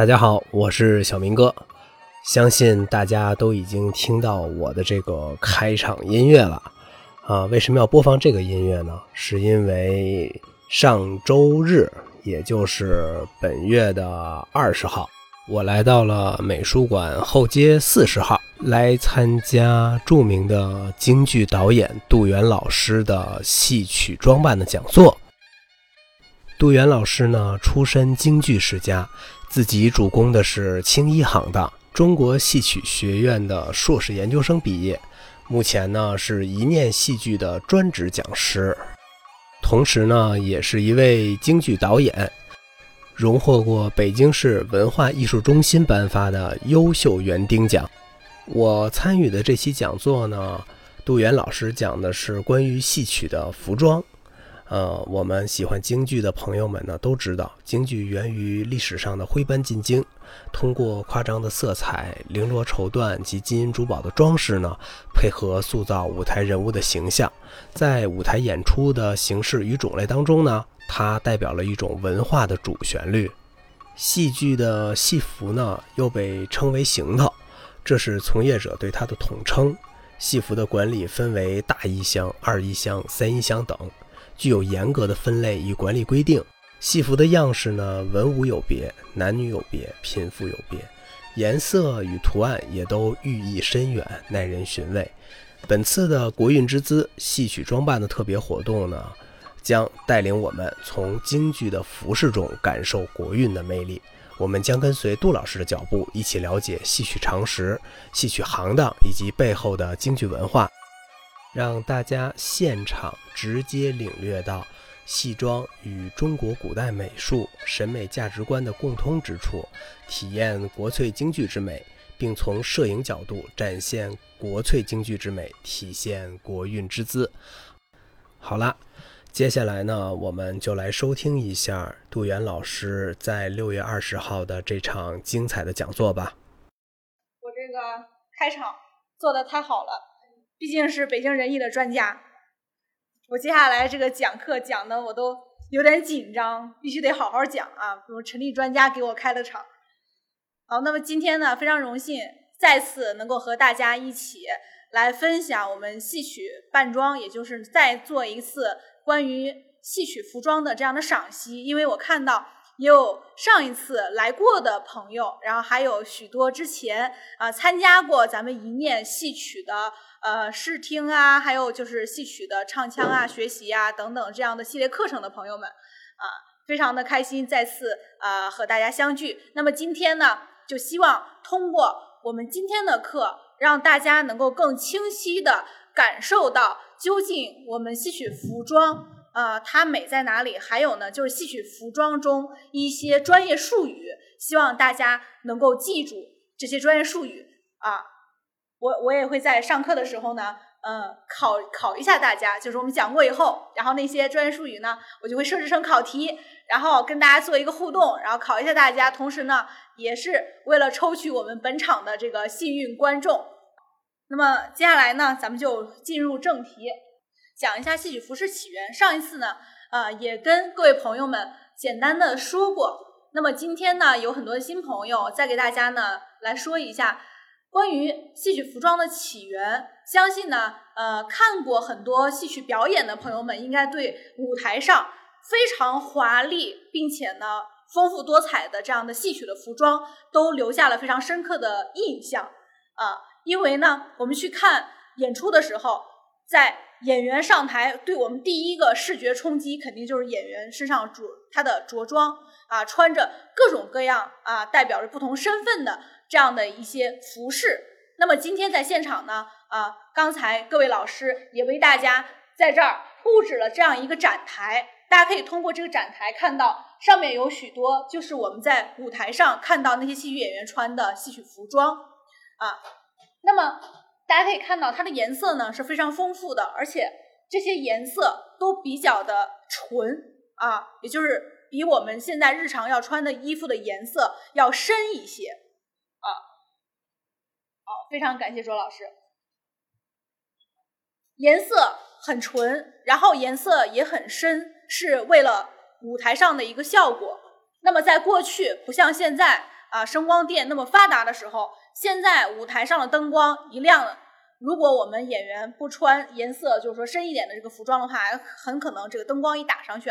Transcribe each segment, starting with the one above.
大家好，我是小明哥。相信大家都已经听到我的这个开场音乐了啊？为什么要播放这个音乐呢？是因为上周日，也就是本月的二十号，我来到了美术馆后街四十号，来参加著名的京剧导演杜源老师的戏曲装扮的讲座。杜源老师呢，出身京剧世家，自己主攻的是青衣行当。中国戏曲学院的硕士研究生毕业，目前呢是一念戏剧的专职讲师，同时呢也是一位京剧导演，荣获过北京市文化艺术中心颁发的优秀园丁奖。我参与的这期讲座呢，杜源老师讲的是关于戏曲的服装。呃，我们喜欢京剧的朋友们呢，都知道京剧源于历史上的徽班进京，通过夸张的色彩、绫罗绸缎及金银珠宝的装饰呢，配合塑造舞台人物的形象，在舞台演出的形式与种类当中呢，它代表了一种文化的主旋律。戏剧的戏服呢，又被称为行头，这是从业者对它的统称。戏服的管理分为大衣箱、二衣箱、三衣箱等。具有严格的分类与管理规定。戏服的样式呢，文武有别，男女有别，贫富有别，颜色与图案也都寓意深远，耐人寻味。本次的国运之姿戏曲装扮的特别活动呢，将带领我们从京剧的服饰中感受国运的魅力。我们将跟随杜老师的脚步，一起了解戏曲常识、戏曲行当以及背后的京剧文化。让大家现场直接领略到戏装与中国古代美术审美价值观的共通之处，体验国粹京剧之美，并从摄影角度展现国粹京剧之美，体现国韵之姿。好了，接下来呢，我们就来收听一下杜源老师在六月二十号的这场精彩的讲座吧。我这个开场做的太好了。毕竟是北京人艺的专家，我接下来这个讲课讲的我都有点紧张，必须得好好讲啊！我陈立专家给我开的场。好，那么今天呢，非常荣幸再次能够和大家一起来分享我们戏曲扮装，也就是再做一次关于戏曲服装的这样的赏析，因为我看到。也有上一次来过的朋友，然后还有许多之前啊参加过咱们一念戏曲的呃试听啊，还有就是戏曲的唱腔啊、学习啊等等这样的系列课程的朋友们啊，非常的开心再次啊和大家相聚。那么今天呢，就希望通过我们今天的课，让大家能够更清晰的感受到究竟我们戏曲服装。呃，它美在哪里？还有呢，就是戏曲服装中一些专业术语，希望大家能够记住这些专业术语啊。我我也会在上课的时候呢，呃，考考一下大家，就是我们讲过以后，然后那些专业术语呢，我就会设置成考题，然后跟大家做一个互动，然后考一下大家。同时呢，也是为了抽取我们本场的这个幸运观众。那么接下来呢，咱们就进入正题。讲一下戏曲服饰起源。上一次呢，呃，也跟各位朋友们简单的说过。那么今天呢，有很多新朋友再给大家呢来说一下关于戏曲服装的起源。相信呢，呃，看过很多戏曲表演的朋友们，应该对舞台上非常华丽并且呢丰富多彩的这样的戏曲的服装，都留下了非常深刻的印象啊。因为呢，我们去看演出的时候，在演员上台，对我们第一个视觉冲击肯定就是演员身上着他的着装啊，穿着各种各样啊，代表着不同身份的这样的一些服饰。那么今天在现场呢，啊，刚才各位老师也为大家在这儿布置了这样一个展台，大家可以通过这个展台看到上面有许多就是我们在舞台上看到那些戏曲演员穿的戏曲服装啊，那么。大家可以看到，它的颜色呢是非常丰富的，而且这些颜色都比较的纯啊，也就是比我们现在日常要穿的衣服的颜色要深一些啊。好，非常感谢周老师。颜色很纯，然后颜色也很深，是为了舞台上的一个效果。那么在过去，不像现在啊声光电那么发达的时候，现在舞台上的灯光一亮了，如果我们演员不穿颜色就是说深一点的这个服装的话，很可能这个灯光一打上去，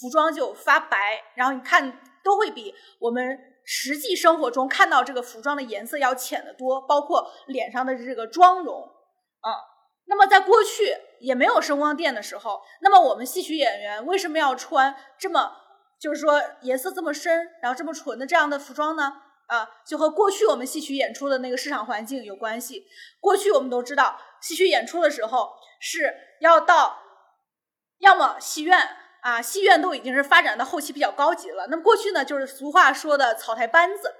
服装就发白，然后你看都会比我们实际生活中看到这个服装的颜色要浅得多，包括脸上的这个妆容啊。那么在过去也没有声光电的时候，那么我们戏曲演员为什么要穿这么就是说颜色这么深，然后这么纯的这样的服装呢？啊，就和过去我们戏曲演出的那个市场环境有关系。过去我们都知道，戏曲演出的时候是要到，要么戏院啊，戏院都已经是发展到后期比较高级了。那么过去呢，就是俗话说的草台班子。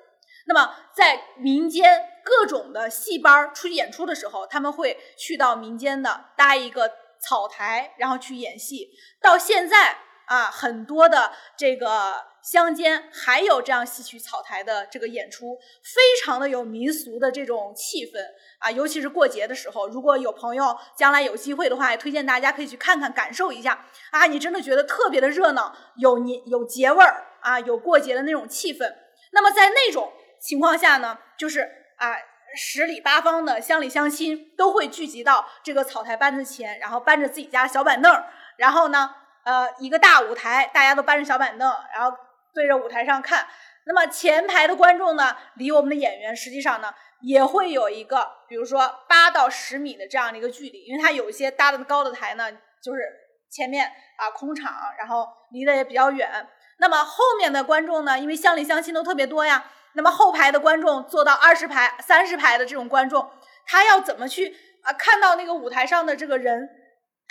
那么在民间各种的戏班出去演出的时候，他们会去到民间的搭一个草台，然后去演戏。到现在啊，很多的这个乡间还有这样戏曲草台的这个演出，非常的有民俗的这种气氛啊。尤其是过节的时候，如果有朋友将来有机会的话，也推荐大家可以去看看，感受一下啊。你真的觉得特别的热闹，有年有节味儿啊，有过节的那种气氛。那么在那种。情况下呢，就是啊，十里八方的乡里乡亲都会聚集到这个草台班子前，然后搬着自己家小板凳，然后呢，呃，一个大舞台，大家都搬着小板凳，然后对着舞台上看。那么前排的观众呢，离我们的演员实际上呢，也会有一个，比如说八到十米的这样的一个距离，因为它有一些搭的高的台呢，就是前面啊空场，然后离得也比较远。那么后面的观众呢，因为乡里乡亲都特别多呀。那么后排的观众坐到二十排、三十排的这种观众，他要怎么去啊看到那个舞台上的这个人，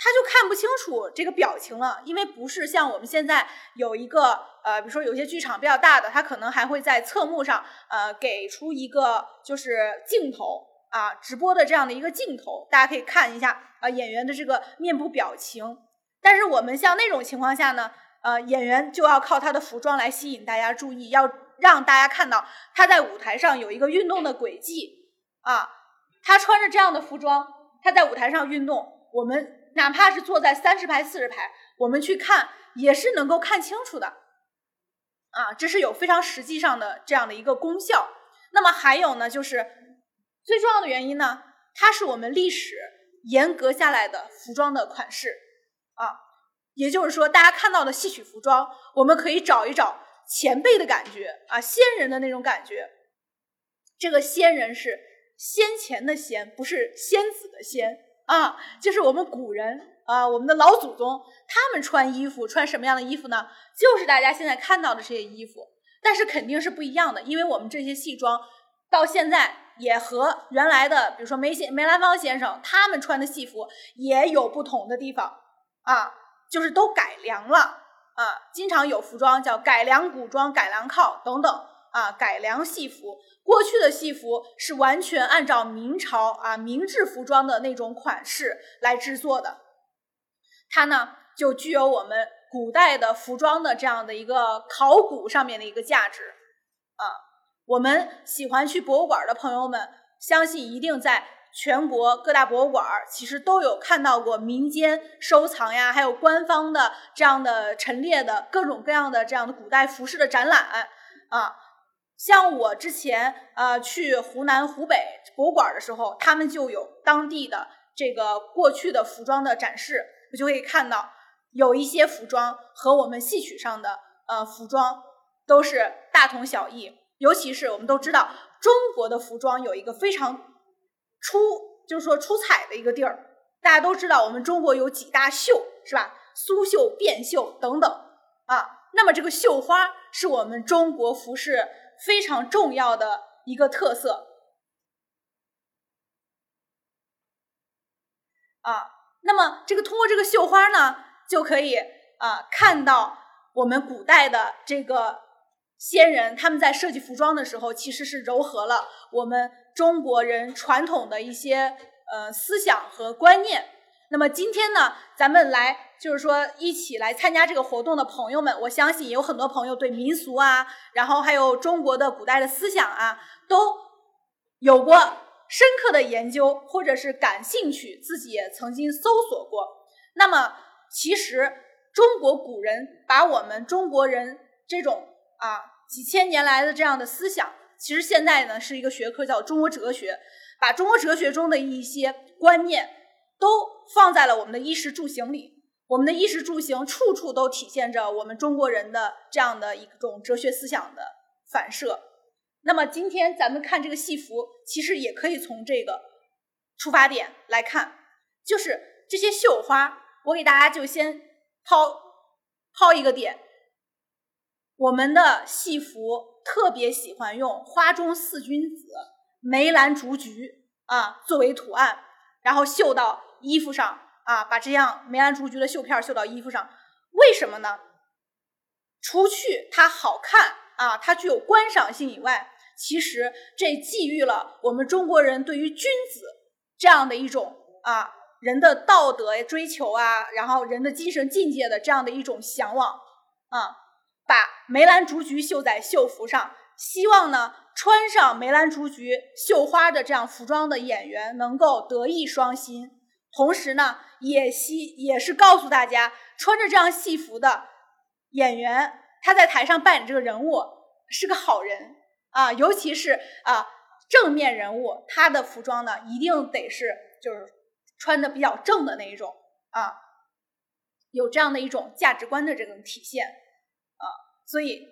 他就看不清楚这个表情了，因为不是像我们现在有一个呃，比如说有些剧场比较大的，他可能还会在侧幕上呃给出一个就是镜头啊直播的这样的一个镜头，大家可以看一下啊演员的这个面部表情。但是我们像那种情况下呢，呃演员就要靠他的服装来吸引大家注意，要。让大家看到他在舞台上有一个运动的轨迹啊，他穿着这样的服装，他在舞台上运动，我们哪怕是坐在三十排、四十排，我们去看也是能够看清楚的啊，这是有非常实际上的这样的一个功效。那么还有呢，就是最重要的原因呢，它是我们历史严格下来的服装的款式啊，也就是说，大家看到的戏曲服装，我们可以找一找。前辈的感觉啊，先人的那种感觉。这个先人是先前的先，不是仙子的仙啊，就是我们古人啊，我们的老祖宗，他们穿衣服穿什么样的衣服呢？就是大家现在看到的这些衣服，但是肯定是不一样的，因为我们这些戏装到现在也和原来的，比如说梅先梅兰芳先生他们穿的戏服也有不同的地方啊，就是都改良了。啊，经常有服装叫改良古装、改良靠等等啊，改良戏服。过去的戏服是完全按照明朝啊明制服装的那种款式来制作的，它呢就具有我们古代的服装的这样的一个考古上面的一个价值啊。我们喜欢去博物馆的朋友们，相信一定在。全国各大博物馆其实都有看到过民间收藏呀，还有官方的这样的陈列的各种各样的这样的古代服饰的展览啊。像我之前呃去湖南、湖北博物馆的时候，他们就有当地的这个过去的服装的展示，我就可以看到有一些服装和我们戏曲上的呃服装都是大同小异。尤其是我们都知道，中国的服装有一个非常。出就是说出彩的一个地儿，大家都知道我们中国有几大绣是吧？苏绣、变绣等等啊。那么这个绣花是我们中国服饰非常重要的一个特色啊。那么这个通过这个绣花呢，就可以啊看到我们古代的这个先人他们在设计服装的时候，其实是糅合了我们。中国人传统的一些呃思想和观念。那么今天呢，咱们来就是说一起来参加这个活动的朋友们，我相信也有很多朋友对民俗啊，然后还有中国的古代的思想啊，都有过深刻的研究，或者是感兴趣，自己也曾经搜索过。那么其实中国古人把我们中国人这种啊几千年来的这样的思想，其实现在呢是一个学科叫中国哲学，把中国哲学中的一些观念都放在了我们的衣食住行里。我们的衣食住行处处都体现着我们中国人的这样的一种哲学思想的反射。那么今天咱们看这个戏服，其实也可以从这个出发点来看，就是这些绣花。我给大家就先抛抛一个点，我们的戏服特别喜欢用花中四君子、梅兰竹菊啊作为图案，然后绣到衣服上啊，把这样梅兰竹菊的绣片绣到衣服上。为什么呢？除去它好看啊，它具有观赏性以外，其实这寄予了我们中国人对于君子这样的一种啊。人的道德追求啊，然后人的精神境界的这样的一种向往啊，把梅兰竹菊绣在绣服上，希望呢穿上梅兰竹菊绣花的这样服装的演员能够德艺双馨，同时呢也希也是告诉大家，穿着这样戏服的演员他在台上扮演这个人物是个好人啊，尤其是啊正面人物，他的服装呢一定得是就是。穿的比较正的那一种啊，有这样的一种价值观的这种体现啊，所以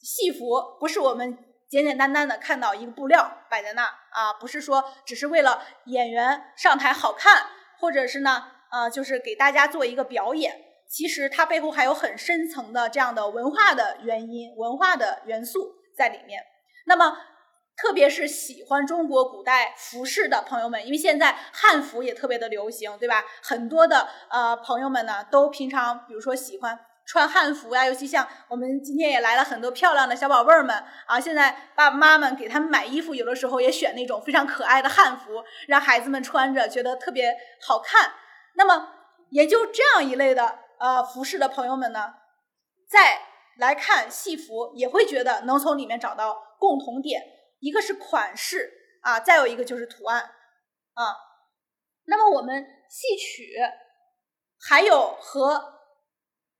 戏服不是我们简简单单的看到一个布料摆在那啊，不是说只是为了演员上台好看，或者是呢呃就是给大家做一个表演，其实它背后还有很深层的这样的文化的原因、文化的元素在里面。那么。特别是喜欢中国古代服饰的朋友们，因为现在汉服也特别的流行，对吧？很多的呃朋友们呢，都平常比如说喜欢穿汉服呀，尤其像我们今天也来了很多漂亮的小宝贝儿们啊。现在爸爸妈妈给他们买衣服，有的时候也选那种非常可爱的汉服，让孩子们穿着觉得特别好看。那么，也就这样一类的呃服饰的朋友们呢，再来看戏服，也会觉得能从里面找到共同点。一个是款式啊，再有一个就是图案啊。那么我们戏曲还有和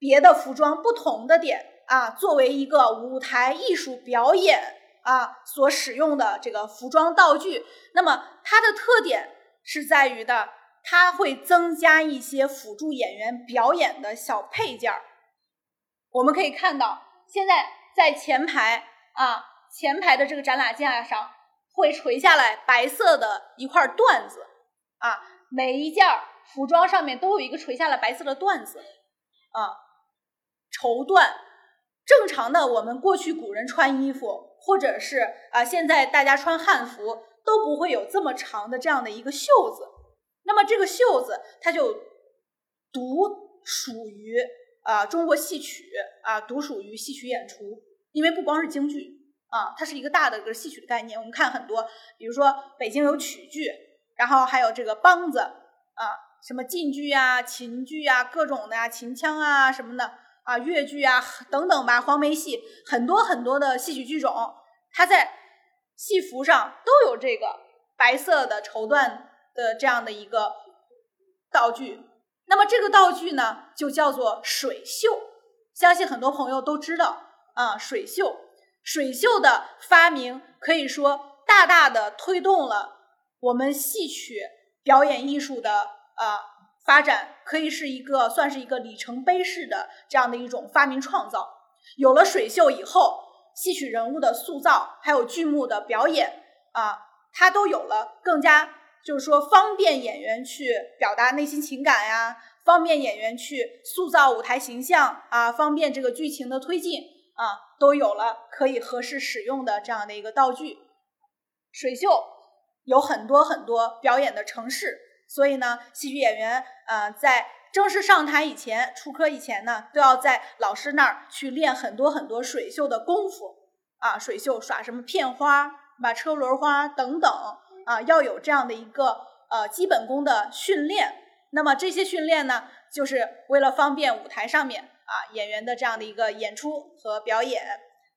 别的服装不同的点啊，作为一个舞台艺术表演啊所使用的这个服装道具，那么它的特点是在于的，它会增加一些辅助演员表演的小配件儿。我们可以看到，现在在前排啊。前排的这个展览架上会垂下来白色的一块缎子啊，每一件儿服装上面都有一个垂下来白色的缎子啊，绸缎。正常的我们过去古人穿衣服，或者是啊现在大家穿汉服都不会有这么长的这样的一个袖子。那么这个袖子它就独属于啊中国戏曲啊，独属于戏曲演出，因为不光是京剧。啊，它是一个大的一个戏曲的概念。我们看很多，比如说北京有曲剧，然后还有这个梆子啊，什么晋剧啊、秦剧啊，各种的呀，秦腔啊什么的啊，越剧啊等等吧，黄梅戏，很多很多的戏曲剧种，它在戏服上都有这个白色的绸缎的这样的一个道具。那么这个道具呢，就叫做水袖，相信很多朋友都知道啊，水袖。水袖的发明可以说大大的推动了我们戏曲表演艺术的呃发展，可以是一个算是一个里程碑式的这样的一种发明创造。有了水袖以后，戏曲人物的塑造还有剧目的表演啊，它都有了更加就是说方便演员去表达内心情感呀，方便演员去塑造舞台形象啊，方便这个剧情的推进。啊，都有了可以合适使用的这样的一个道具。水袖有很多很多表演的程式，所以呢，戏剧演员呃在正式上台以前、出科以前呢，都要在老师那儿去练很多很多水袖的功夫啊。水袖耍什么片花、把车轮花等等啊，要有这样的一个呃基本功的训练。那么这些训练呢，就是为了方便舞台上面。啊，演员的这样的一个演出和表演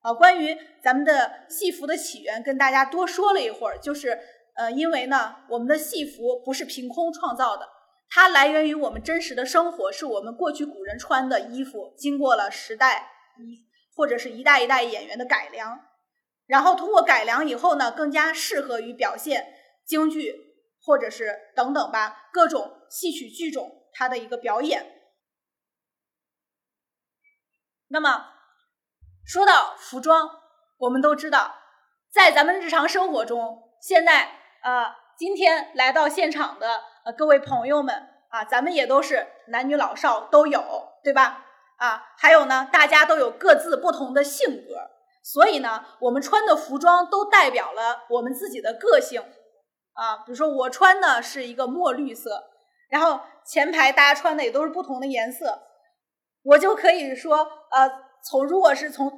啊，关于咱们的戏服的起源，跟大家多说了一会儿，就是呃，因为呢，我们的戏服不是凭空创造的，它来源于我们真实的生活，是我们过去古人穿的衣服，经过了时代一或者是一代一代演员的改良，然后通过改良以后呢，更加适合于表现京剧或者是等等吧各种戏曲剧种它的一个表演。那么说到服装，我们都知道，在咱们日常生活中，现在呃，今天来到现场的呃各位朋友们啊，咱们也都是男女老少都有，对吧？啊，还有呢，大家都有各自不同的性格，所以呢，我们穿的服装都代表了我们自己的个性啊。比如说，我穿的是一个墨绿色，然后前排大家穿的也都是不同的颜色。我就可以说，呃，从如果是从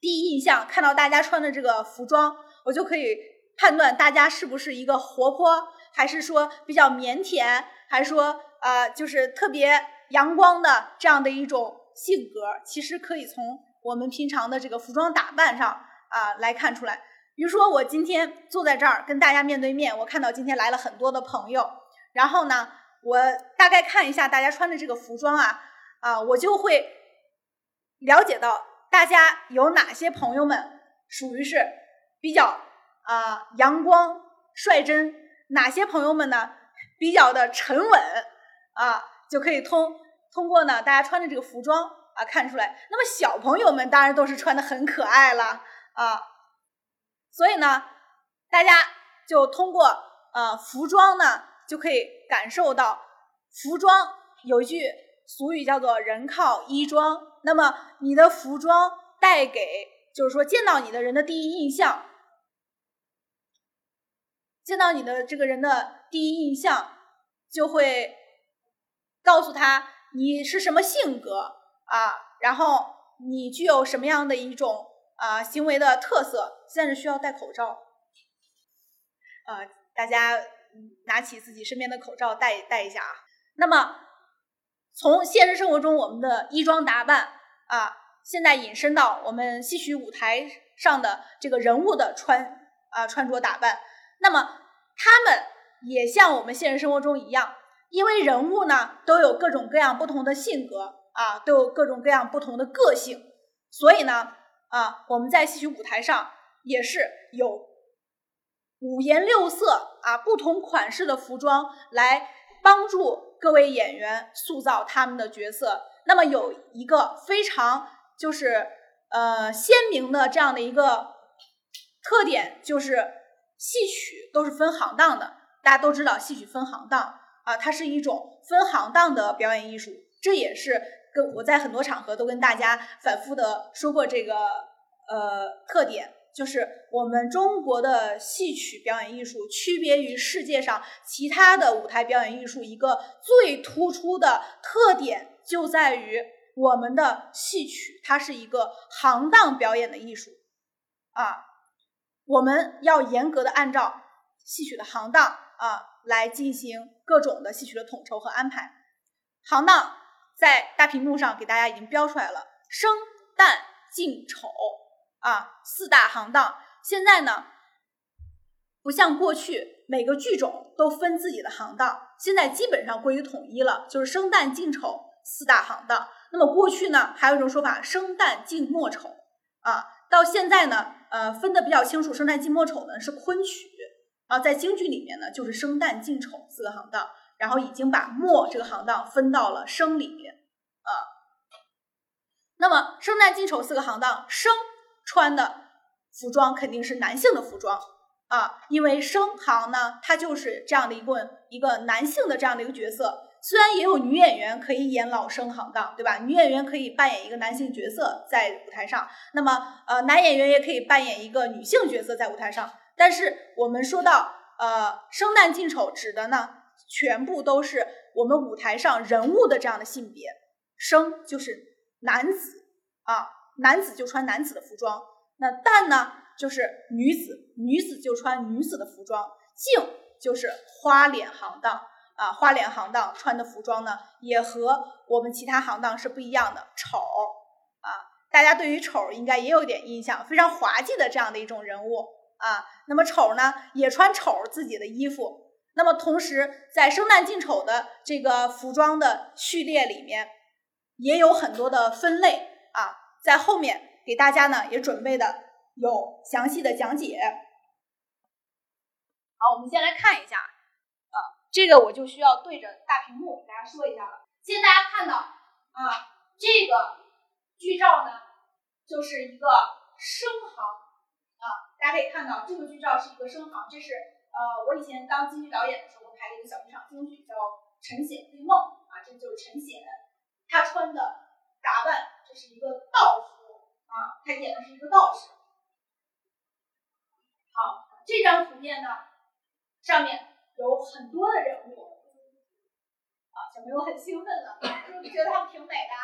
第一印象看到大家穿的这个服装，我就可以判断大家是不是一个活泼，还是说比较腼腆，还是说呃，就是特别阳光的这样的一种性格。其实可以从我们平常的这个服装打扮上啊来看出来。比如说，我今天坐在这儿跟大家面对面，我看到今天来了很多的朋友，然后呢，我大概看一下大家穿的这个服装啊。啊，我就会了解到大家有哪些朋友们属于是比较啊阳光率真，哪些朋友们呢比较的沉稳啊，就可以通通过呢大家穿的这个服装啊看出来。那么小朋友们当然都是穿的很可爱了啊，所以呢，大家就通过呃服装呢就可以感受到服装有一句。俗语叫做“人靠衣装”，那么你的服装带给，就是说见到你的人的第一印象，见到你的这个人的第一印象，就会告诉他你是什么性格啊，然后你具有什么样的一种啊行为的特色。现在是需要戴口罩，呃，大家拿起自己身边的口罩戴戴一下啊。那么。从现实生活中我们的衣装打扮啊，现在引申到我们戏曲舞台上的这个人物的穿啊穿着打扮，那么他们也像我们现实生活中一样，因为人物呢都有各种各样不同的性格啊，都有各种各样不同的个性，所以呢啊我们在戏曲舞台上也是有五颜六色啊不同款式的服装来帮助。各位演员塑造他们的角色，那么有一个非常就是呃鲜明的这样的一个特点，就是戏曲都是分行当的。大家都知道戏曲分行当啊，它是一种分行当的表演艺术。这也是跟我在很多场合都跟大家反复的说过这个呃特点。就是我们中国的戏曲表演艺术区别于世界上其他的舞台表演艺术一个最突出的特点，就在于我们的戏曲它是一个行当表演的艺术啊，我们要严格的按照戏曲的行当啊来进行各种的戏曲的统筹和安排。行当在大屏幕上给大家已经标出来了：生、旦、净、丑。啊，四大行当现在呢，不像过去每个剧种都分自己的行当，现在基本上归于统一了，就是生旦净丑四大行当。那么过去呢，还有一种说法，生旦净末丑啊。到现在呢，呃，分的比较清楚，生旦净末丑呢是昆曲啊，在京剧里面呢就是生旦净丑四个行当，然后已经把末这个行当分到了生里面啊。那么生旦净丑四个行当，生。穿的服装肯定是男性的服装啊，因为生行呢，它就是这样的一个一个男性的这样的一个角色。虽然也有女演员可以演老生行当，对吧？女演员可以扮演一个男性角色在舞台上，那么呃，男演员也可以扮演一个女性角色在舞台上。但是我们说到呃生旦净丑，指的呢全部都是我们舞台上人物的这样的性别。生就是男子啊。男子就穿男子的服装，那旦呢就是女子，女子就穿女子的服装。净就是花脸行当啊，花脸行当穿的服装呢也和我们其他行当是不一样的。丑啊，大家对于丑应该也有点印象，非常滑稽的这样的一种人物啊。那么丑呢也穿丑自己的衣服。那么同时在生旦净丑的这个服装的序列里面，也有很多的分类啊。在后面给大家呢也准备的有详细的讲解。好，我们先来看一下，这个我就需要对着大屏幕给大家说一下了。现在大家看到啊，这个剧照呢，就是一个生行啊，大家可以看到这个剧照是一个生行，这是呃我以前当京剧导演的时候拍的一个小剧场京剧，叫《陈显追梦》啊，这就是陈显，他穿的打扮，这是一个道服啊，他演的是一个道士。好，这张图片呢，上面有很多的人物。啊小朋友很兴奋了，是不是觉得他们挺美的？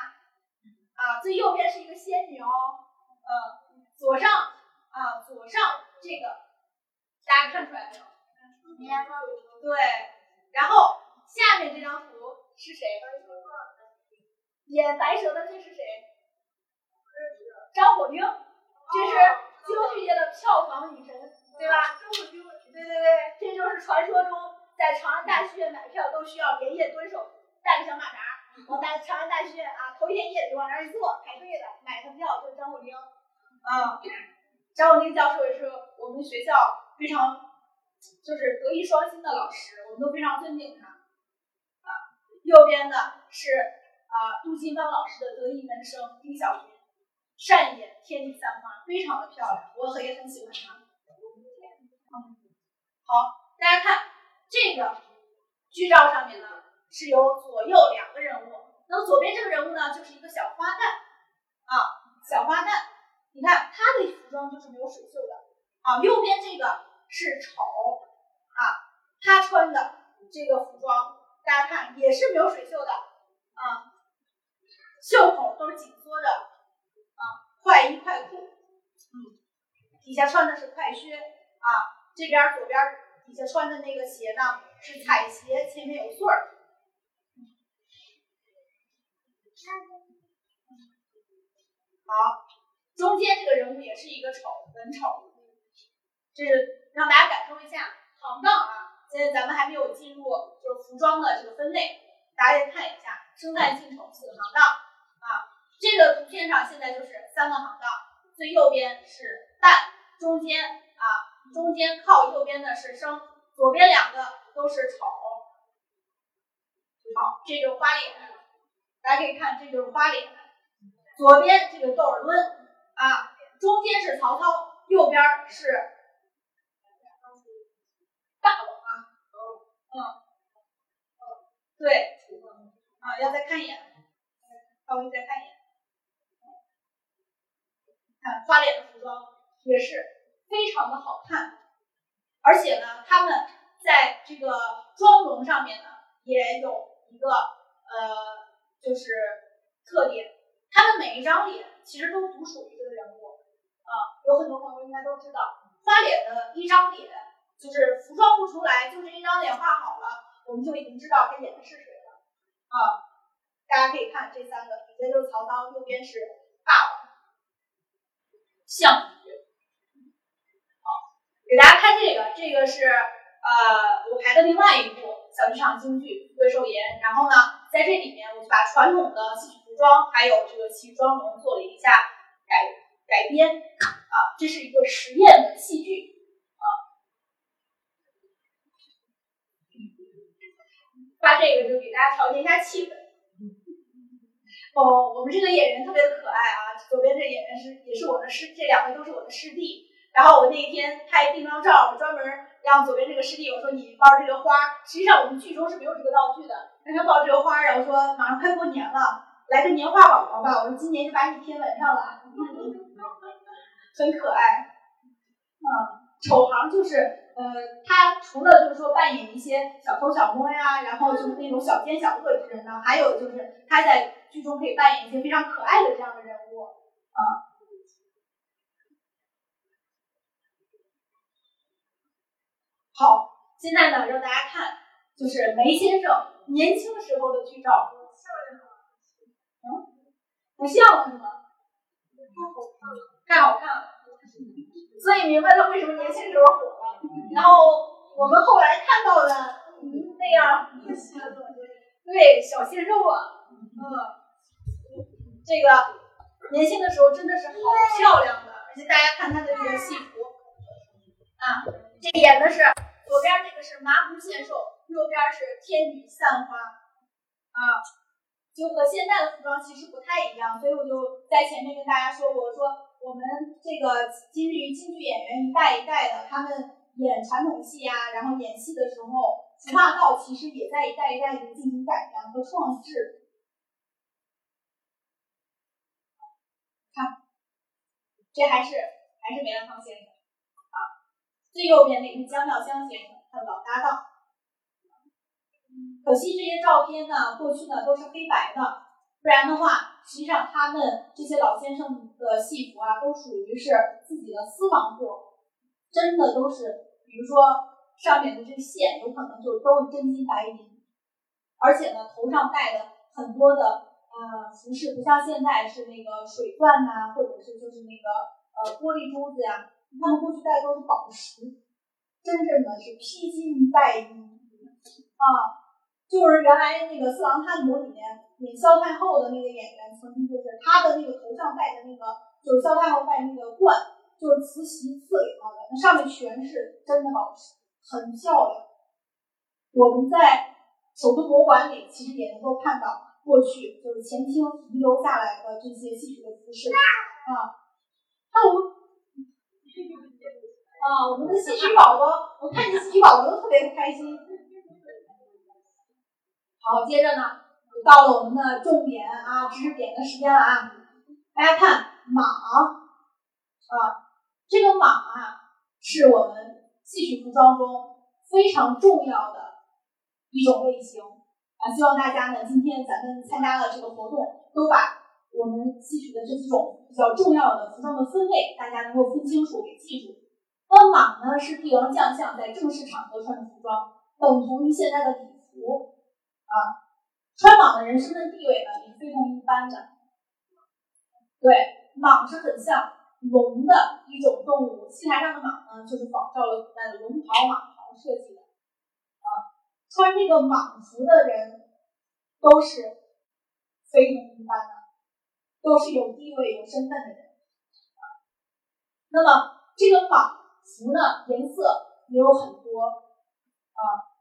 啊，最右边是一个仙女哦，嗯，左上啊，左上这个大家看出来没有？对，然后下面这张图是谁？演白蛇的这是谁？张火丁，这是京剧界的票房女神，对吧？对对对，这就是传说中在长安大戏院买票都需要连夜蹲守。带个小马扎，我在长安大戏院啊，头一天夜里往那儿一坐，排队的买他票就是张火丁啊。张火丁教授也是我们学校非常就是德艺双馨的老师，我们都非常尊敬他啊。右边的是啊杜金芳老师的得意门生丁小云，善演天地散花，非常的漂亮，我很也很喜欢她。好，大家看这个剧照上面呢。是有左右两个人物，那么左边这个人物呢，就是一个小花旦啊，小花旦，你看他的服装就是没有水袖的啊。右边这个是丑啊，他穿的这个服装，大家看也是没有水袖的啊，袖口都是紧缩的啊，快衣快裤，嗯，底下穿的是快靴啊，这边左边底下穿的那个鞋呢是彩鞋，前面有穗儿。好，中间这个人物也是一个丑，文丑，这是让大家感受一下行当啊。现在咱们还没有进入就是服装的这个分类，大家看一下生旦净丑四个行当啊。这个图片上现在就是三个行当，最右边是旦，中间啊中间靠右边的是生，左边两个都是丑。好，这就是花脸。大家可以看，这就是花脸，左边这个窦尔敦啊，中间是曹操，右边是霸王啊，嗯嗯，对，啊，要再看一眼，稍微再看一眼，看花脸的服装也是非常的好看，而且呢，他们在这个妆容上面呢，也有一个呃。就是特点，他们每一张脸其实都独属于这个人物啊。有很多朋友应该都知道，花脸的一张脸就是服装不出来，就是一张脸画好了，我们就已经知道他演的是谁了啊。大家可以看这三个，底下就是曹操，右边是霸王项羽。给大家看这个，这个是呃我排的另外一部小剧场京剧《贵寿筵》，然后呢。在这里面，我就把传统的戏曲服装还有这个戏妆容做了一下改改编啊，这是一个实验的戏剧啊。发这个就给大家调节一下气氛。哦，我们这个演员特别的可爱啊，左边这演员是也是我的师，这两位都是我的师弟。然后我那一天拍定妆照，我专门让左边这个师弟我说你包这个花，实际上我们剧中是没有这个道具的。让他抱这个花，然后说马上快过年了，来个年画宝宝吧。我说今年就把你贴门上了，很可爱。嗯，丑行就是，呃，他除了就是说扮演一些小偷小摸呀，然后就是那种小奸小恶之人呢，还有就是他在剧中可以扮演一些非常可爱的这样的人物。啊，好，现在呢让大家看，就是梅先生。年轻时候的剧照，嗯，不像了是吗？太好看了，所以明白他为什么年轻时候火了。然后我们后来看到的那样，对小鲜肉啊，嗯，这个年轻的时候真的是好漂亮的，而且大家看她的这个戏服。啊，这演的是左边这个是麻姑献寿，右边是天女散花啊，就和现在的服装其实不太一样，所以我就在前面跟大家说，我说我们这个今日京剧演员一代一代的，他们演传统戏呀，然后演戏的时候，服化道其实也在一代一代的进行改良和创制。看这还是还是梅兰芳先生，最右边那个是江妙香先生，他的老搭档。可惜这些照片呢，过去呢都是黑白的，不然的话，实际上他们这些老先生的戏服啊，都属于是自己的私房货，真的都是，比如说上面的这个线，有可能就都是真金白银，而且呢，头上戴的很多的。呃，服饰不像现在是那个水钻呐，或者是就是那个呃玻璃珠子呀，他们过去戴都是宝石，真正的是披金戴银啊。就是原来那个《四郎探母》里面演萧太后的那个演员，曾经就是他的那个头上戴的那个，就是萧太后戴那个冠，就是慈禧赐给他的，那上面全是真的宝石，很漂亮。我们在首都博物馆里其实也能够看到。过去就是前清遗留下来的这些戏曲的服饰啊，那我们 啊，我们的戏曲宝宝，我看见戏曲宝宝都特别开心。好，接着呢，到了我们的重点啊，知识点的时间了啊！大家看马啊，这个马啊，是我们戏曲服装中非常重要的一种类型。啊，希望大家呢，今天咱们参加了这个活动，都把我们戏曲的这几种比较重要的服装的分类，大家能够分清楚，给记住。那马呢，是帝王将相在正式场合穿的服装，等同于现在的礼服。啊，穿蟒的人身份地位呢，也非同一般的。对，蟒是很像龙的一种动物，戏台上的蟒呢，就是仿照了古代的龙袍、马袍设计的啊。穿这个蟒服的人都是非同一般的，都是有地位、有身份的人。那么这个蟒服呢，颜色也有很多啊。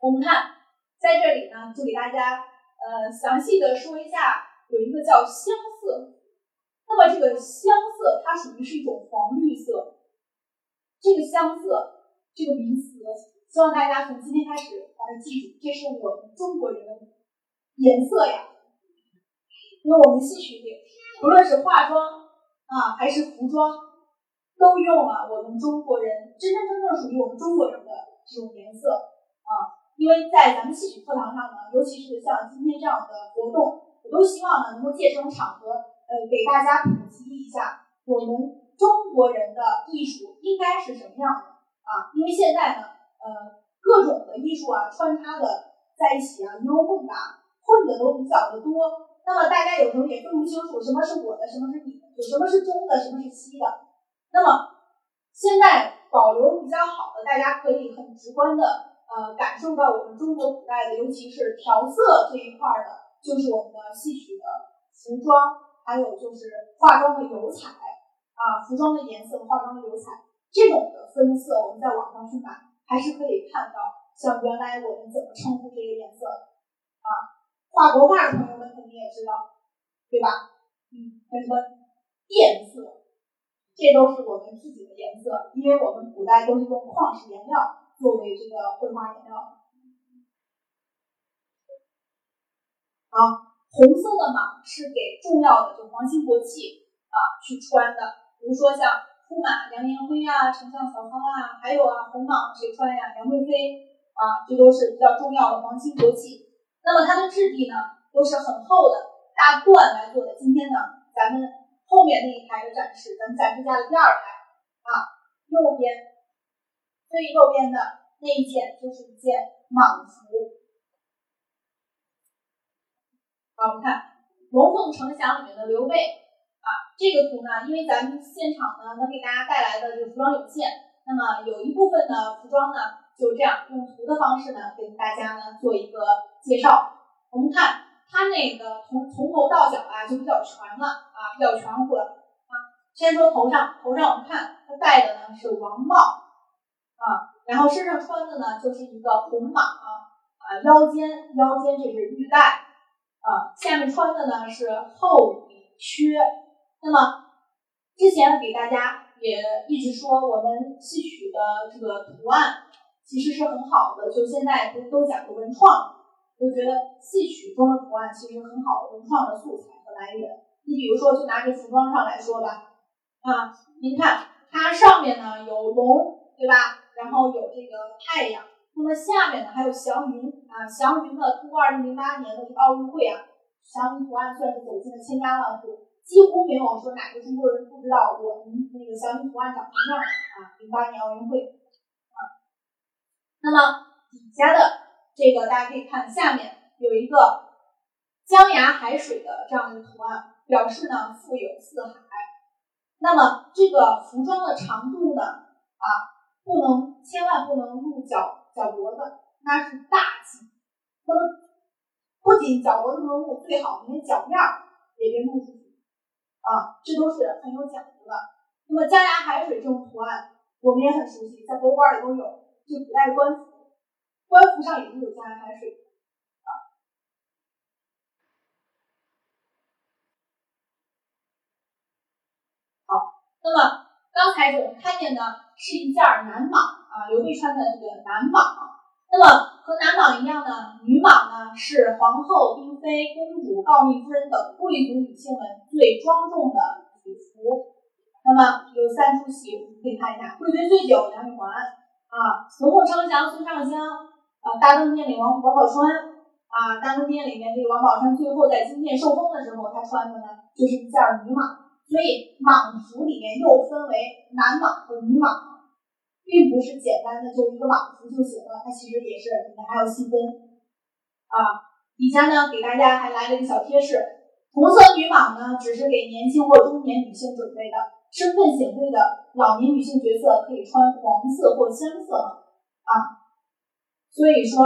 我们看在这里呢，就给大家呃详细的说一下，有一个叫香色。那么这个香色它属于是一种黄绿色。这个香色这个名词。希望大家从今天开始把它记住，这是我们中国人的颜色呀。因为我们戏曲里，无论是化妆啊还是服装，都用了我们中国人真真正正属于我们中国人的这种颜色啊。因为在咱们戏曲课堂上呢，尤其是像今天这样的活动，我都希望呢能够借这种场合，呃，给大家普及一下我们中国人的艺术应该是什么样的啊。因为现在呢。呃，各种的艺术啊，穿插的在一起啊，鱼龙混杂，混的都比较的多。那么大家有时候也分不清楚什么是我的，什么是你的，有什么是中的，什么是西的。那么现在保留比较好的，大家可以很直观的呃感受到我们中国古代的，尤其是调色这一块的，就是我们的戏曲的服装，还有就是化妆的油彩啊，服装的颜色，化妆的油彩这种的分色，我们在网上去买。还是可以看到，像原来我们怎么称呼这个颜色啊？画国画的朋友们肯定也知道，对吧？嗯，什么靛色，这都是我们自己的颜色，因为我们古代都是用矿石颜料作为这个绘画颜料。好，红色的嘛是给重要的就皇亲国戚啊去穿的，比如说像。驸马杨延辉啊，丞相曹操啊，还有啊红蟒谁穿呀？杨贵妃啊，这都是比较重要的皇亲国戚。那么它的质地呢，都是很厚的大缎来做的。今天呢，咱们后面那一排的展示，咱们展示架的第二排啊，右边最右边的那一件就是一件蟒服。好，我们看《龙凤呈祥》里面的刘备。啊，这个图呢，因为咱们现场呢能给大家带来的这个服装有限，那么有一部分的服装呢，就这样用图的方式呢，给大家呢做一个介绍。我们看它那个从从头到脚啊就比较全了啊，比较全乎了啊。先说头上，头上我们看它戴的呢是王帽啊，然后身上穿的呢就是一个红蟒啊，腰间腰间这是玉带啊，下面穿的呢是厚底靴。那么之前给大家也一直说，我们戏曲的这个图案其实是很好的，就现在不是都讲究文创，就觉得戏曲中的图案其实很好的文创的素材和来源。你比如说，就拿这服装上来说吧，啊，您看它上面呢有龙，对吧？然后有这个太阳，那么下面呢还有祥云啊，祥云呢通过二零零八年的这个奥运会啊，祥云图案算是走进了千家万户。几乎没有说哪个中国人不知道我们那个祥云图案长什么样啊！零八年奥运会，那么底下的这个大家可以看，下面有一个江崖海水的这样一个图案，表示呢富有四海。那么这个服装的长度呢啊，不能千万不能露脚脚脖子，那是大忌。那么不仅脚脖子不能露，最好连脚面儿也别露出去。啊，这都是很有讲究的。那么江崖海水这种图案，我们也很熟悉，在博物馆里都有。就古代官服，官服上也是有江崖海水。啊，好，那么刚才我们看见的是一件男蟒啊，刘备穿的这个男蟒。那么和男蟒一样呢，女蟒呢是皇后、嫔妃、公主、诰命夫人等贵族女性们最庄重的礼服。那么有三出戏，我们可以看一下：《贵妃醉酒》杨玉环啊，《龙凤呈祥》孙尚香啊，《大冬天》里王王宝钏啊，《大冬天》里面这个王宝钏最后在金殿受封的时候，她穿的呢就是一件女蟒。所以蟒服里面又分为男蟒和女蟒。并不是简单的就一个蟒服就行了，它其实也是里面还有细分啊。底下呢给大家还来了一个小贴士：红色女蟒呢只是给年轻或中年女性准备的，身份显贵的老年女性角色可以穿黄色或香色啊。所以说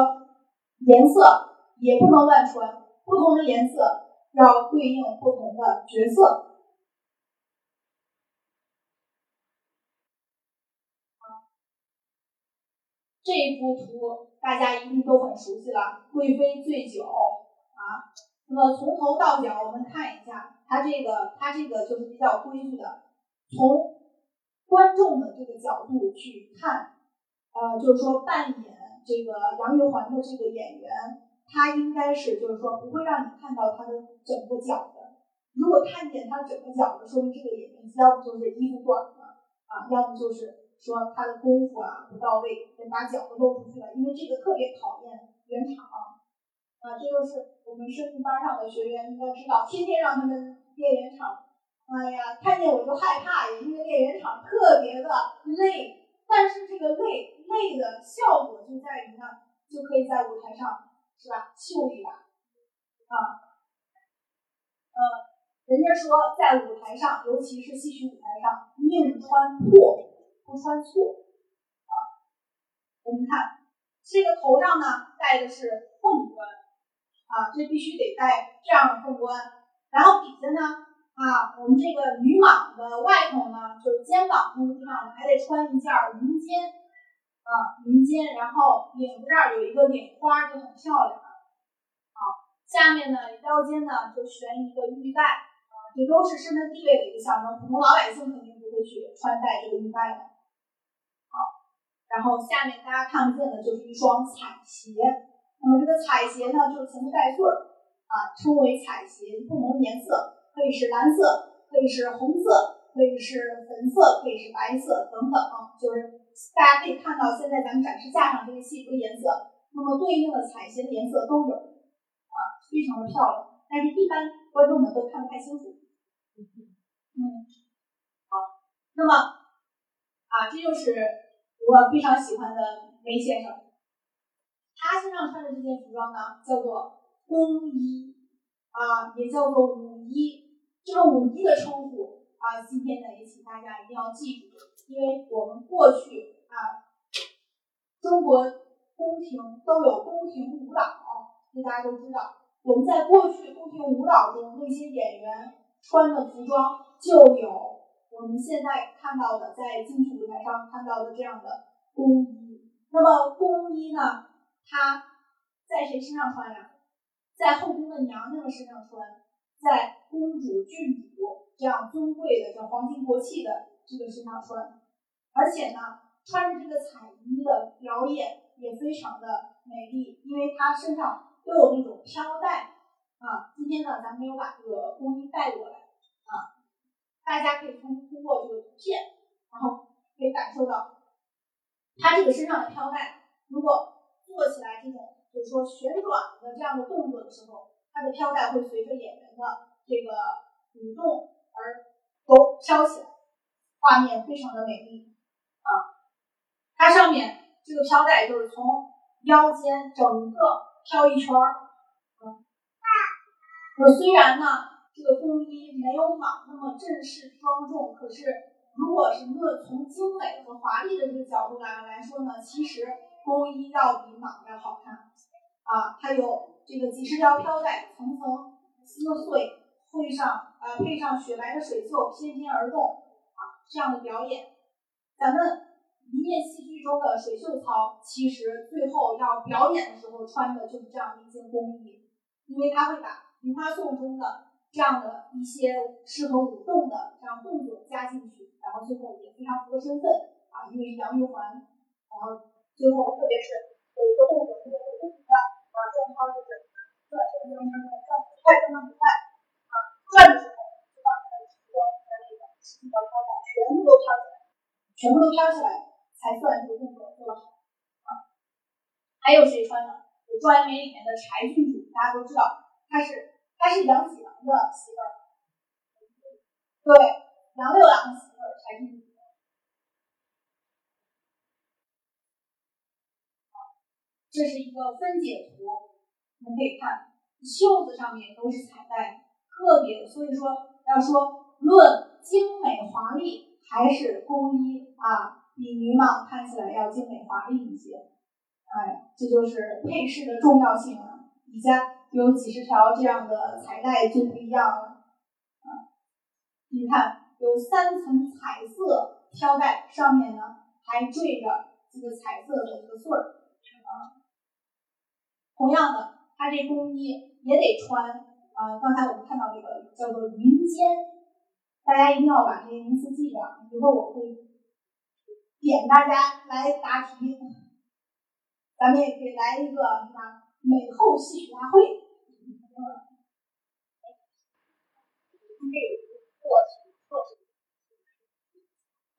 颜色也不能乱穿，不同的颜色要对应不同的角色。这一幅图大家一定都很熟悉了，贵妃醉酒啊。那么从头到脚我们看一下，它这个它这个就是比较规矩的，从观众的这个角度去看，呃，就是说扮演这个杨玉环的这个演员，他应该是就是说不会让你看到他的整个脚的。如果看见他整个脚的，说明这个演员要不就是衣服短了啊，要么就是。说他的功夫啊不到位，把脚都露出去了，因为这个特别考验圆场啊，这就是我们声韵班上的学员应该知道，天天让他们练圆场，哎呀，看见我就害怕，因为练圆场特别的累，但是这个累累的效果就在于呢，就可以在舞台上是吧秀一把啊，呃，人家说在舞台上，尤其是戏曲舞台上，宁穿破。不穿错啊！我们看这个头上呢戴的是凤冠啊，这必须得戴这样的凤冠。然后底下呢啊，我们这个女蟒的外头呢，就是肩膀这个地方还得穿一件云肩啊，云肩。然后领子这儿有一个领花，就很漂亮了。好，下面呢腰间呢就悬一个玉带啊，这都是身份地位的一个象征。普通老百姓肯定不会去穿戴这个玉带的。好然后下面大家看不见的就是一双彩鞋，那么这个彩鞋呢，就是前面带穗儿啊，称为彩鞋。不同的颜色可以是蓝色，可以是红色，可以是粉色，可以是白色等等啊。就是大家可以看到，现在咱们展示架上这个戏服的颜色，那么对应的彩鞋的颜色都有啊，非常的漂亮。但是，一般观众们都看不太清楚。嗯，好，那么啊，这就是。我非常喜欢的梅先生，他身上穿的这件服装呢，叫做工衣啊，也叫做舞衣。这个舞衣的称呼啊，今天呢也请大家一定要记住，因为我们过去啊，中国宫廷都有宫廷舞蹈，这大家都知道。我们在过去宫廷舞蹈中那些演员穿的服装，就有我们现在看到的在京剧舞台上看到的这样的宫衣。那么宫衣呢，它在谁身上穿呀？在后宫的娘娘身上穿，在公主、郡主这样尊贵的、叫皇亲国戚的这个身上穿，而且呢，穿着这个彩衣的表演也非常的美丽，因为它身上都有那种飘带啊。今天呢，咱没有把这个工衣带过来啊，大家可以通通过这个图片，然后可以感受到它这个身上的飘带，如果做起来这种。就是说旋转的这样的动作的时候，它的飘带会随着演员的这个舞动而都飘起来，画面非常的美丽啊。它上面这个飘带就是从腰间整个飘一圈儿，啊。我虽然呢这个工衣没有蟒那么正式庄重，可是如果是论从精美和华丽的这个角度来来说呢，其实。工衣要比蟒要好看啊！它有这个几十条飘带，层层撕碎，配上呃配上雪白的水袖，翩翩而动啊！这样的表演，咱们一面戏剧中的水袖操，其实最后要表演的时候穿的就是这样的一件工衣，因为它会把《梨花颂》中的这样的一些适合舞动的这样动作加进去，然后最后也非常符合身份啊！因为杨玉环，然后。最后，特别是有一个动作特别不同的啊，转操就是转转转转转转，快转的不快啊，转的时候就把它的服装和那个十几条飘带全部都飘起来，全部都飘起来才算这个动作做得好啊。还有谁穿的？有《状元》里面的柴郡主，大家都知道，她是她是杨子郎的媳妇儿，对，杨六郎媳妇儿柴郡主。这是一个分解图，我们可以看袖子上面都是彩带，特别所以说要说论精美华丽，还是工衣啊比女蟒看起来要精美华丽一些。哎，这就是配饰的重要性了。底下有几十条这样的彩带就不一样了啊。你看有三层彩色飘带，上面呢还缀着这个彩色的这个穗儿啊。同样的，它这工衣也得穿啊。刚才我们看到这个叫做云肩，大家一定要把这些名词记着。一会我会点大家来答题，咱们也可以来一个什么美后戏曲大会。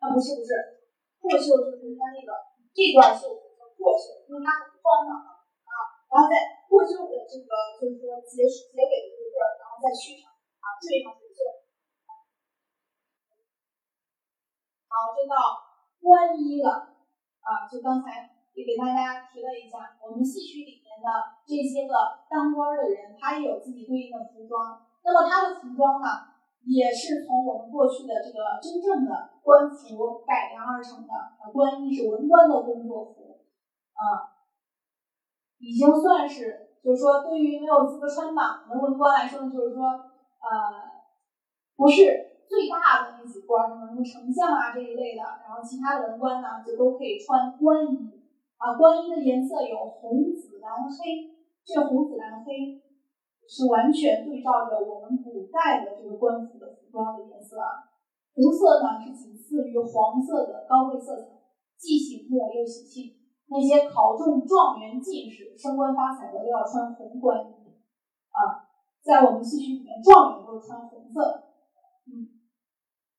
啊，不是不是，过袖就是它那个这段袖子叫过袖，因为它很宽嘛。然后在过袖的这个，就是说结结尾的这个儿，然后再续上啊，缀上水袖。好，就到官衣了啊，就刚才也给大家提了一下，我们戏曲里面的这些个当官的人，他也有自己对应的服装。那么他的服装呢，也是从我们过去的这个真正的官服改良而成的。啊，官衣是文官的工作服啊。已经算是，就是说，对于没有资格穿蟒的文官来说呢，就是说，呃，不是最大的那几官，什么什么丞相啊这一类的，然后其他的文官呢，就都可以穿官衣。啊，官衣的颜色有红、紫、蓝、黑。这红、紫、蓝、黑是完全对照着我们古代的这个官服的服装的颜色啊。红色呢是仅次于黄色的高贵色彩，既醒目又喜庆。那些考中状元、进士、升官发财的都要穿红官衣啊，在我们戏曲里面，状元都是穿红色。嗯，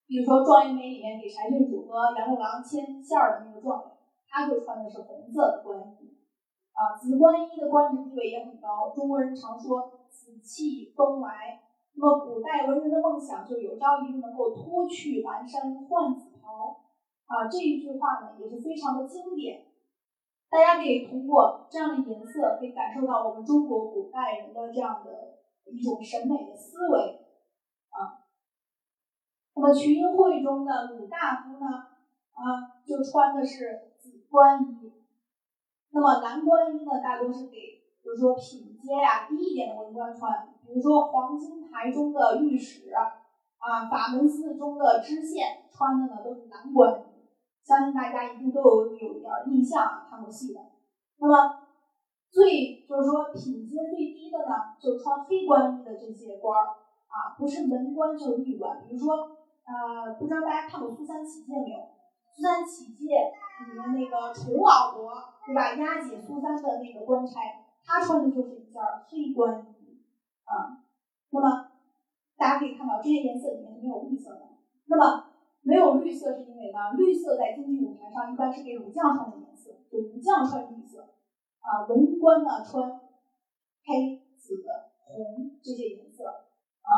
比如说《状元美》里面给柴郡主和杨六郎牵线儿的那个状元，他就穿的是红色的官衣。啊，紫官衣的官职地位也很高，中国人常说“紫气东来”。那么古代文人的梦想就有朝一日能够脱去蓝衫换紫袍。啊，这一句话呢也是非常的经典。大家可以通过这样的颜色，可以感受到我们中国古代人的这样的一种审美的思维啊。那么群英会中的鲁大夫呢，啊，就穿的是紫官衣。那么蓝官衣呢，大多是给，比就是说品阶呀低一点的文官穿，比如说黄金台中的御史啊，法门寺中的知县穿的呢都是蓝官衣，相信大家一定都有有一点印象，看过戏的。那么最就是说品阶最低的呢，就穿黑官衣的这些官儿啊，不是文官就是御官。比如说呃，不知道大家看过《苏三起解》没有？《苏三起解》里面那个丑老伯对吧？押解苏三的那个官差，他穿的就是一件黑官衣啊。那么大家可以看到这些颜色里面没有绿色的。那么没有绿色是因为呢，绿色在京剧舞台上一般是给武将穿的颜色，就武将穿绿色。啊，文官呢穿黑、紫、红这些颜色啊。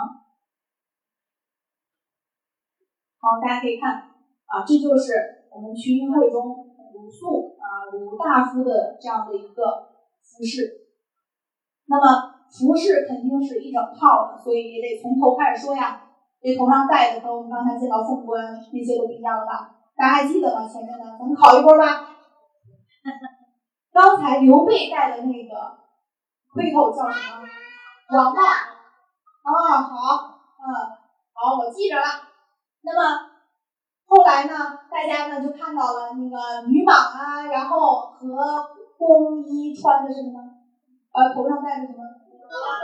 好，大家可以看啊，这就是我们群英会中鲁肃啊鲁大夫的这样的一个服饰。那么服饰肯定是一整套的，所以也得从头开始说呀。这头上戴的和我们刚才见到凤冠那些都不一样了吧？大家还记得吗？前面的，咱们考一波吧。刚才刘备戴的那个盔头叫什么？王帽。啊，好，嗯，好，我记着了。那么后来呢，大家呢就看到了那个女蟒啊，然后和宫衣穿的是什么？呃，头上戴的什么？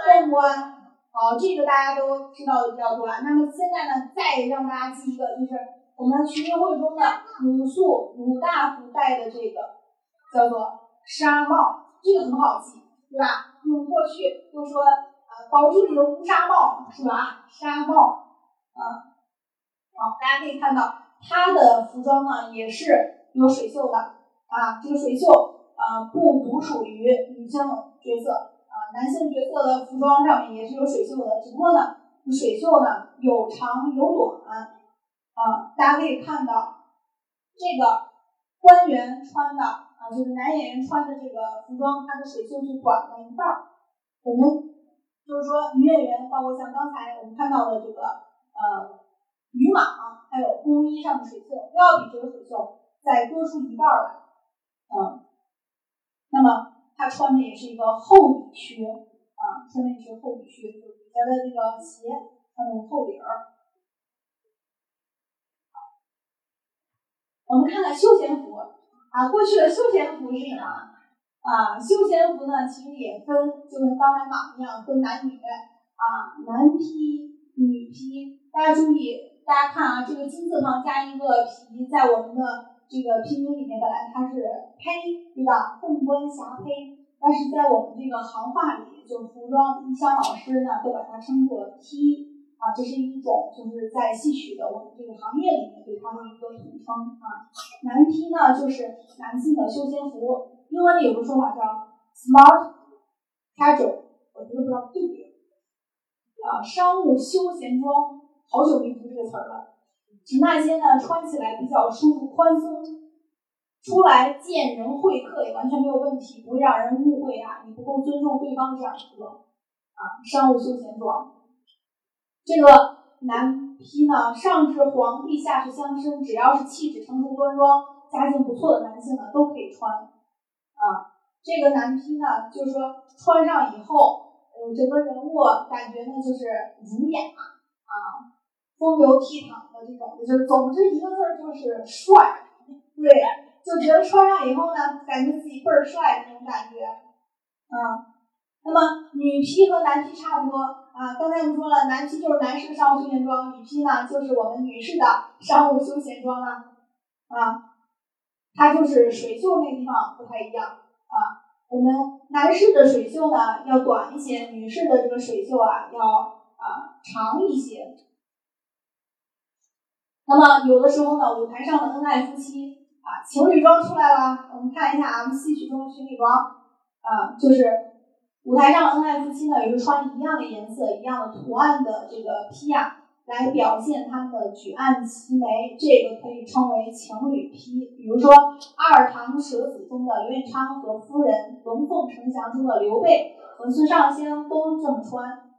凤冠。好，这个大家都知道的比较多了。那么现在呢，再让大家记一个，就是我们群英会中的鲁肃鲁大夫戴的这个叫做。纱帽，这个很好记，对吧？用过去就说啊，保住你的乌纱帽，是吧？纱帽，啊，好，大家可以看到，他的服装呢也是有水袖的啊。这个水袖啊，不独属于女性角色，男性角色的服装上面也是有水袖的，只不过呢，水袖呢有长有短啊。大家可以看到，这个官员穿的。啊，就是男演员穿的这个服装，它的水袖是短了一半儿。我们就是说女演员，包括像刚才我们看到的这个呃女蟒，还有宫衣上的水袖，都要比这个水袖再多出一半儿来。嗯，他穿的也是一个厚底靴啊，穿的也是厚底靴，就底下的那个鞋穿的厚底儿。我们看看休闲服。啊，过去的休闲服是什么？啊，休闲服呢，其实也分，就跟刚才马一样，分男女。啊，男披、女披。大家注意，大家看啊，这个金字旁加一个皮，在我们的这个拼音里面，本来它是胚，对吧？凤冠霞帔。但是在我们这个行话里，就服装音箱老师呢，都把它称作 T。啊，这是一种就是在戏曲的我们这个行业里面对它的一个统称啊。男 T 呢，就是男性的休闲服，英文里有个说法叫 smart casual，我觉得不知道对不对啊。商务休闲装，好久没听这个词儿了，指那些呢穿起来比较舒服、宽松，出来见人会客也完全没有问题，不会让人误会啊，你不够尊重对方这样一个啊商务休闲装。这个男披呢，上至皇帝，下至乡绅，只要是气质成熟端庄、家境不错的男性呢，都可以穿。啊，这个男披呢，就是说穿上以后，呃，整个人物感觉呢就是儒雅啊，风流倜傥的这种，就是总之一个字就是帅。对，就觉得穿上以后呢，感觉自己倍儿帅那种感觉。啊。那么女披和男披差不多啊，刚才我们说了，男披就是男士的商务休闲装，女披呢就是我们女士的商务休闲装了啊，它就是水袖那地方不太一样啊，我们男士的水袖呢要短一些，女士的这个水袖啊要啊长一些。那么有的时候呢，舞台上的恩爱夫妻啊，情侣装出来了，我们看一下啊，戏曲中情侣装啊，就是。舞台上恩爱夫妻呢，也是穿一样的颜色、一样的图案的这个披呀，来表现他们的举案齐眉。这个可以称为情侣披。比如说《二堂舍子》中的刘彦昌和夫人，《龙凤呈祥》中的刘备和孙尚香都这么穿。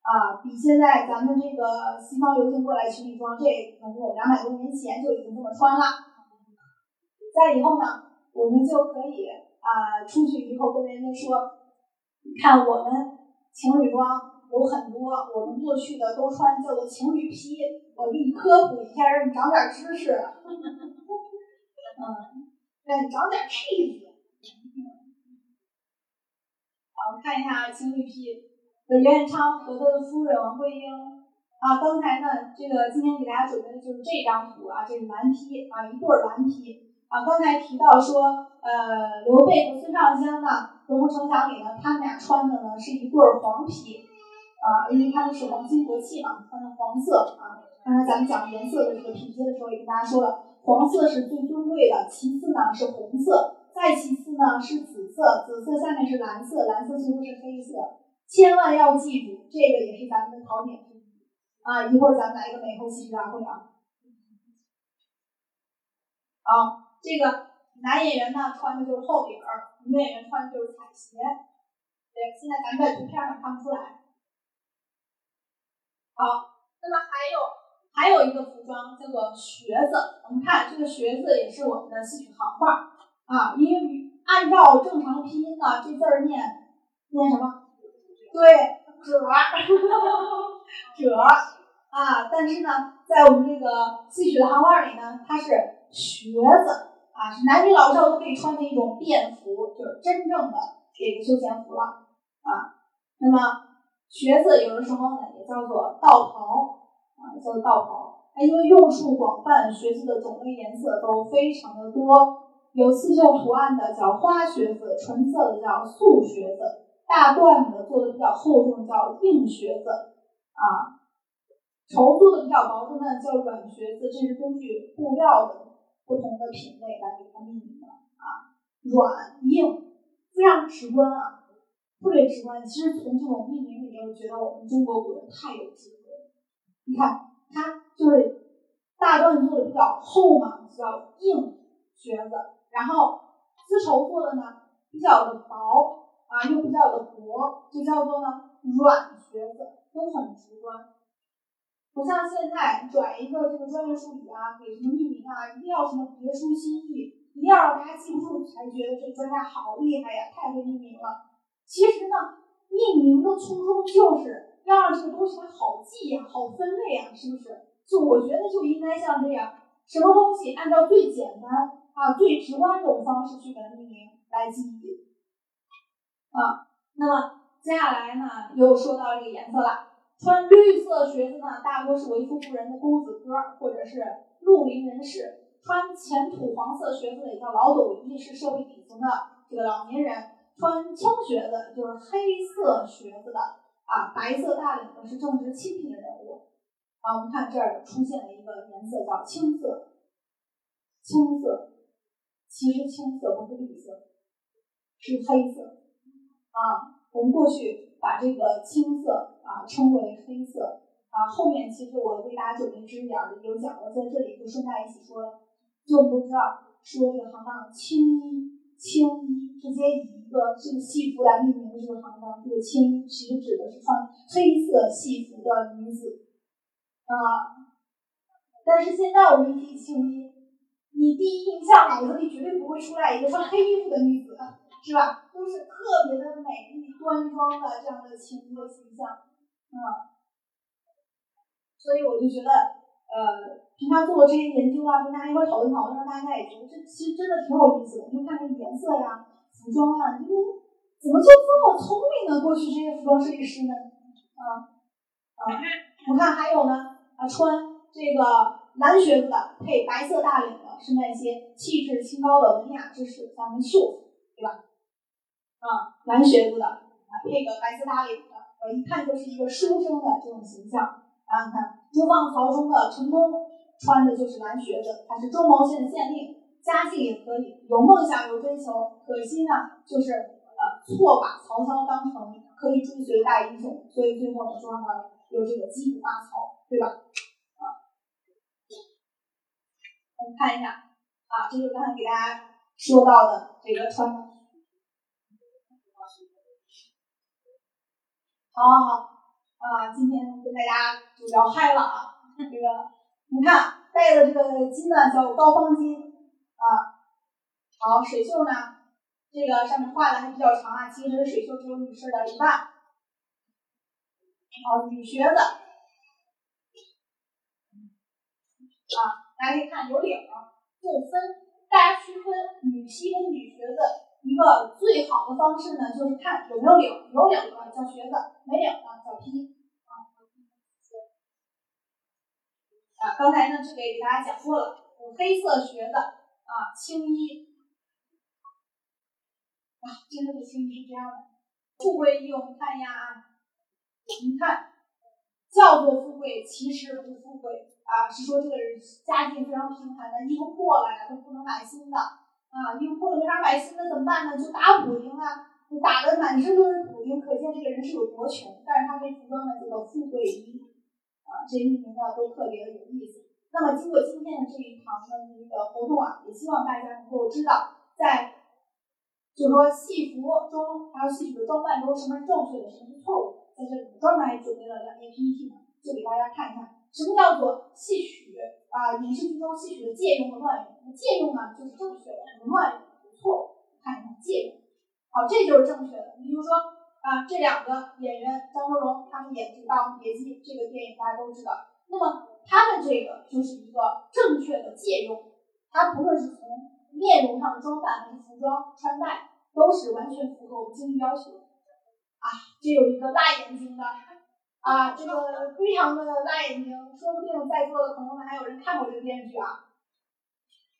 啊，比现在咱们这个西方流行过来情侣装，这可能有两百多年前就已经这么穿了。再以后呢，我们就可以啊，出去以后跟人家说。看我们情侣装有很多，我们过去的都穿叫做情侣披。我给你科普一下，让你长点知识。嗯，让你长点气质。好，看一下情侣披，刘彦昌和他的夫人王桂英。啊，刚才呢，这个今天给大家准备的就是这张图啊，这是蓝皮啊，一对蓝皮。啊，刚才提到说，呃，刘备和孙尚香呢，龙虎城墙里呢，他们俩穿的呢是一对黄皮，啊，因为他们是皇亲国戚嘛，穿的黄色啊。刚才咱们讲颜色的这个品阶的时候，也跟大家说了，黄色是最尊贵的，其次呢是红色，再其次呢是紫色，紫色下面是蓝色，蓝色最后是黑色。千万要记住，这个也是咱们的考点之一啊。一会儿咱们来一个美后气质大会啊。好。这个男演员呢穿的就是厚底儿，女演员穿的就是彩鞋。对，现在咱们在图片上看不出来。好，那么还有还有一个服装叫做靴子，我们看这个靴子也是我们的戏曲行话啊，因为按照正常拼音呢，这字儿念念什么？对，褶，褶啊。但是呢，在我们这个戏曲的行话里呢，它是靴子。啊，是男女老少都可以穿的一种便服，就是真正的这个休闲服了啊。那么靴子有的时候呢也叫做道袍啊，叫做道袍。它因为用处广泛，靴子的种类颜色都非常的多，有刺绣图案的叫花靴子，纯色的叫素靴子，大缎的做的比较厚重叫硬靴子啊，绸做的比较薄的呢叫软靴子，这是根据布料的。不同的品类来给它命名的啊，软硬非常直观啊，特别直观。其实从这种命名里面，我觉得我们中国古人太有智慧。你看，它就是大缎做的比较厚嘛，叫硬靴子；然后丝绸做的呢比较的薄啊，又比较的薄，就叫做呢软学子，都很直观。不像现在转一个这个专业术语啊，给什么命名啊，一定要什么别出心意，一定要让大家记不住才觉得这个专家好厉害呀，太会命名了。其实呢，命名的初衷就是要让这个东西它好记呀，好分类呀，是不是？就我觉得就应该像这样，什么东西按照最简单啊、最直观这种方式去给它命名来记忆啊。那么接下来呢，又说到这个颜色了。穿绿色靴子呢，大多是为富不仁的公子哥或者是绿林人士；穿浅土黄色靴子的也叫老斗衣，是社会底层的这个老年人；穿青靴子就是黑色靴子的啊，白色大领的是正直清贫的人物。啊，我们看这儿出现了一个颜色叫青色，青色其实青色不是绿色，是黑色啊。我们过去把这个青色。啊，称为黑色啊。后面其实我为大家准备知识点有讲过，在这里就顺带一起说了。就不知道说这个行当青衣，青衣直接以一个这个戏服来命名的这个行当，这个青衣其实指的是穿黑色戏服的女子啊。但是现在我们一提青衣，你第一印象脑子里绝对不会出来一个穿黑衣服的女子，是吧？都是特别的美丽端庄的这样的情歌形象。嗯，所以我就觉得，呃，平常做这些研究啊，跟大家一块讨论讨论，让大家也觉得这其实真的挺有意思的。你看这颜色呀、服装啊，你们怎么就这么聪明呢？过去这些服装设计师们？啊啊，我看还有呢，啊，穿这个蓝靴子的，配白色大领的，是那些气质清高的文雅之士，像秀，对吧？啊，蓝靴子的，啊，配个白色大领。呃，一看就是一个书生的这种形象。然后你看朱放曹中的陈宫，穿的就是蓝靴子，他是中牟县的县令，家境也可以，有梦想有追求。可惜呢，就是呃错把曹操当成可以追随大英雄，所以最后呢，说他有这个击鼓骂曹，对吧？啊，我们看一下啊，这是刚才给大家说到的这个穿的。好好好啊！今天跟大家就聊嗨了啊！这个你看戴的这个金呢叫高方金啊。好，水袖呢这个上面画的还比较长啊，其实水袖只有女士的一半。好，女靴子啊，大家可以看有领，就分大家区分女膝跟女靴子一个最好的方式呢，就是看有没有领，有领的叫靴子，没领的叫披。啊，刚才呢，这个也给大家讲过了，有黑色靴子啊，青衣。啊，真的是青衣是这样的，富贵衣，我们看一下啊，你看叫做富贵，其实不富贵啊，是说这个人家境非常贫寒的，衣服破了呀都不能买新的。啊，衣服破了没法买新的怎么办呢？就打补丁啊，你打的满身都是补丁，可见这个人是有多穷，但是他这服装呢叫做富贵衣。啊，这些命名呢都特别的有意思。那么经过今天的这一堂的一个活动啊，也希望大家能够知道，在就是说戏服中还有戏曲的装扮中，什么是正确的，什么是错误。在这里专门还准备了两页 PPT 呢，就给大家看一看，什么叫做戏曲啊，影视剧中戏曲的借用和乱用。借用呢就是正确的，乱用是错误。看一下借用，好，这就是正确的。你比如说。啊，这两个演员张国荣他们演这个《霸王别姬》这个电影，大家都知道。那么他们这个就是一个正确的借用，他不论是从面容上的装扮还是服装穿戴，都是完全符合我们京剧要求。啊，这有一个大眼睛的，啊，这个非常的大眼睛，说不定在座的朋友们还有人看过这个电视剧啊。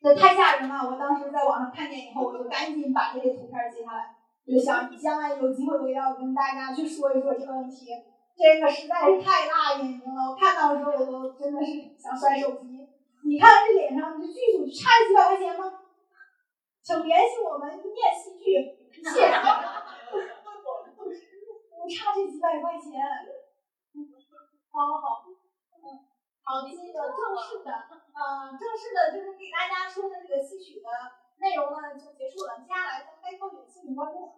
这太吓人了！我当时在网上看见以后，我就赶紧把这些图片截下来。就想将来有机会，我也要跟大家去说一说这个问题。这个实在是太辣眼睛了，我看到的时候我都真的是想摔手机。你看这脸上，这剧组差这几百块钱吗？请联系我们一念戏剧，谢谢。不差这几百块钱。好好好，嗯，好，这个正式的，呃，正式的就是给大家说的这个戏曲的内容呢就结束了，接下来再开放给戏曲观众。